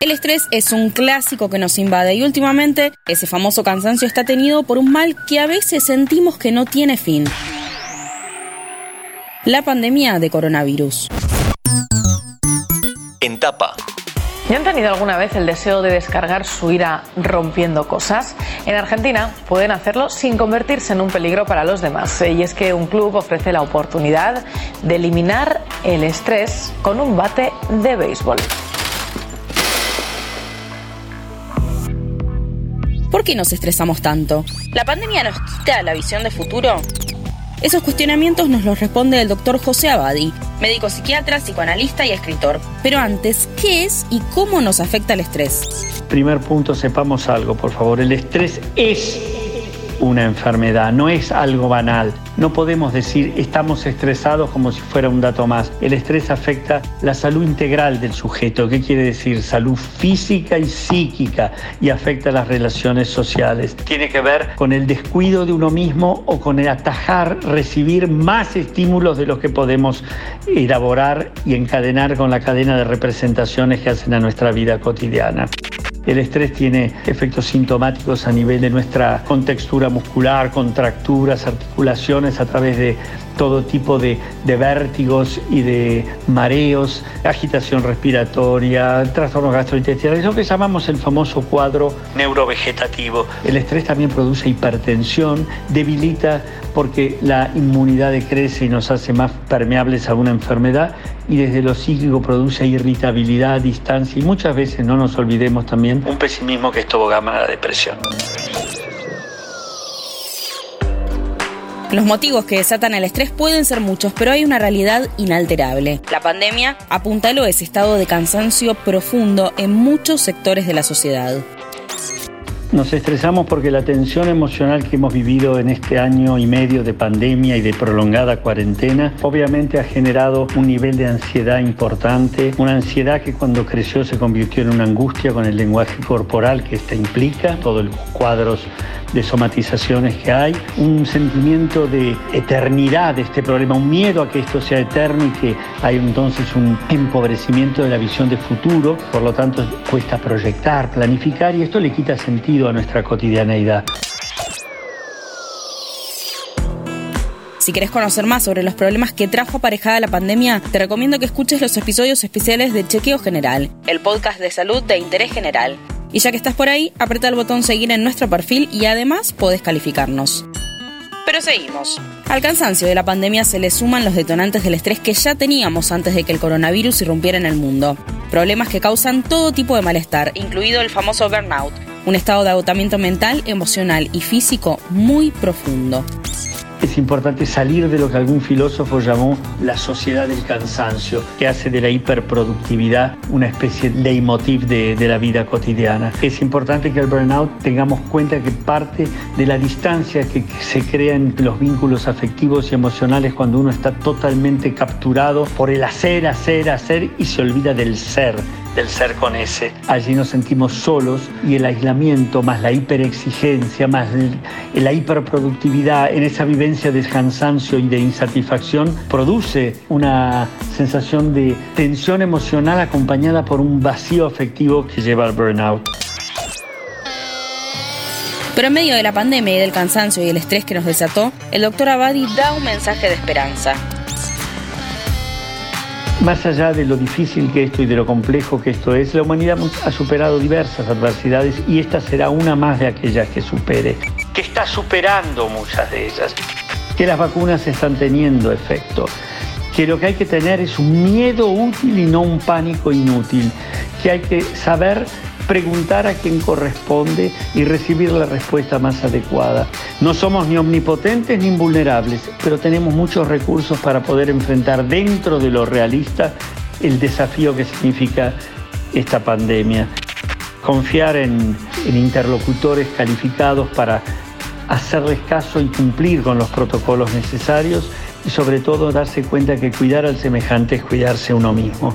El estrés es un clásico que nos invade y últimamente ese famoso cansancio está tenido por un mal que a veces sentimos que no tiene fin. La pandemia de coronavirus. En tapa. ¿Ya han tenido alguna vez el deseo de descargar su ira rompiendo cosas? En Argentina pueden hacerlo sin convertirse en un peligro para los demás. Y es que un club ofrece la oportunidad de eliminar el estrés con un bate de béisbol. ¿Por qué nos estresamos tanto? ¿La pandemia nos quita la visión de futuro? Esos cuestionamientos nos los responde el doctor José Abadi, médico psiquiatra, psicoanalista y escritor. Pero antes, ¿qué es y cómo nos afecta el estrés? Primer punto, sepamos algo, por favor. El estrés es una enfermedad, no es algo banal. No podemos decir estamos estresados como si fuera un dato más. El estrés afecta la salud integral del sujeto. ¿Qué quiere decir? Salud física y psíquica y afecta las relaciones sociales. Tiene que ver con el descuido de uno mismo o con el atajar, recibir más estímulos de los que podemos elaborar y encadenar con la cadena de representaciones que hacen a nuestra vida cotidiana. El estrés tiene efectos sintomáticos a nivel de nuestra contextura muscular, contracturas, articulaciones a través de todo tipo de, vértigos y de mareos, agitación respiratoria, trastornos gastrointestinales, lo que llamamos el famoso cuadro neurovegetativo. El estrés también produce hipertensión, debilita porque la inmunidad decrece y nos hace más permeables a una enfermedad y desde lo psíquico produce irritabilidad, distancia y muchas veces, no nos olvidemos también, un pesimismo que es tobogama a la depresión. Los motivos que desatan el estrés pueden ser muchos, pero hay una realidad inalterable. La pandemia apuntaló ese estado de cansancio profundo en muchos sectores de la sociedad. Nos estresamos porque la tensión emocional que hemos vivido en este año y medio de pandemia y de prolongada cuarentena obviamente ha generado un nivel de ansiedad importante, una ansiedad que cuando creció se convirtió en una angustia con el lenguaje corporal que esta implica, todos los cuadros de somatizaciones que hay, un sentimiento de eternidad de este problema, un miedo a que esto sea eterno y que hay entonces un empobrecimiento de la visión de futuro, por lo tanto cuesta proyectar, planificar y esto le quita sentido a nuestra cotidianeidad. Si querés conocer más sobre los problemas que trajo aparejada la pandemia, te recomiendo que escuches los episodios especiales de Chequeo General, el podcast de salud de interés general. Y ya que estás por ahí, apreta el botón seguir en nuestro perfil y además podés calificarnos. Pero seguimos. Al cansancio de la pandemia se le suman los detonantes del estrés que ya teníamos antes de que el coronavirus irrumpiera en el mundo. Problemas que causan todo tipo de malestar, incluido el famoso burnout, un estado de agotamiento mental, emocional y físico muy profundo es importante salir de lo que algún filósofo llamó la sociedad del cansancio, que hace de la hiperproductividad una especie de leitmotiv de, de la vida cotidiana. Es importante que el burnout tengamos cuenta que parte de la distancia que se crea en los vínculos afectivos y emocionales cuando uno está totalmente capturado por el hacer, hacer, hacer y se olvida del ser del ser con ese. Allí nos sentimos solos y el aislamiento, más la hiperexigencia, más la hiperproductividad, en esa vivencia de cansancio y de insatisfacción, produce una sensación de tensión emocional acompañada por un vacío afectivo que lleva al burnout. Pero en medio de la pandemia y del cansancio y el estrés que nos desató, el doctor Abadi da un mensaje de esperanza. Más allá de lo difícil que esto y de lo complejo que esto es, la humanidad ha superado diversas adversidades y esta será una más de aquellas que supere, que está superando muchas de ellas, que las vacunas están teniendo efecto, que lo que hay que tener es un miedo útil y no un pánico inútil, que hay que saber preguntar a quien corresponde y recibir la respuesta más adecuada. No somos ni omnipotentes ni invulnerables, pero tenemos muchos recursos para poder enfrentar dentro de lo realista el desafío que significa esta pandemia. Confiar en, interlocutores calificados para hacerles caso y cumplir con los protocolos necesarios y sobre todo darse cuenta que cuidar al semejante es cuidarse uno mismo.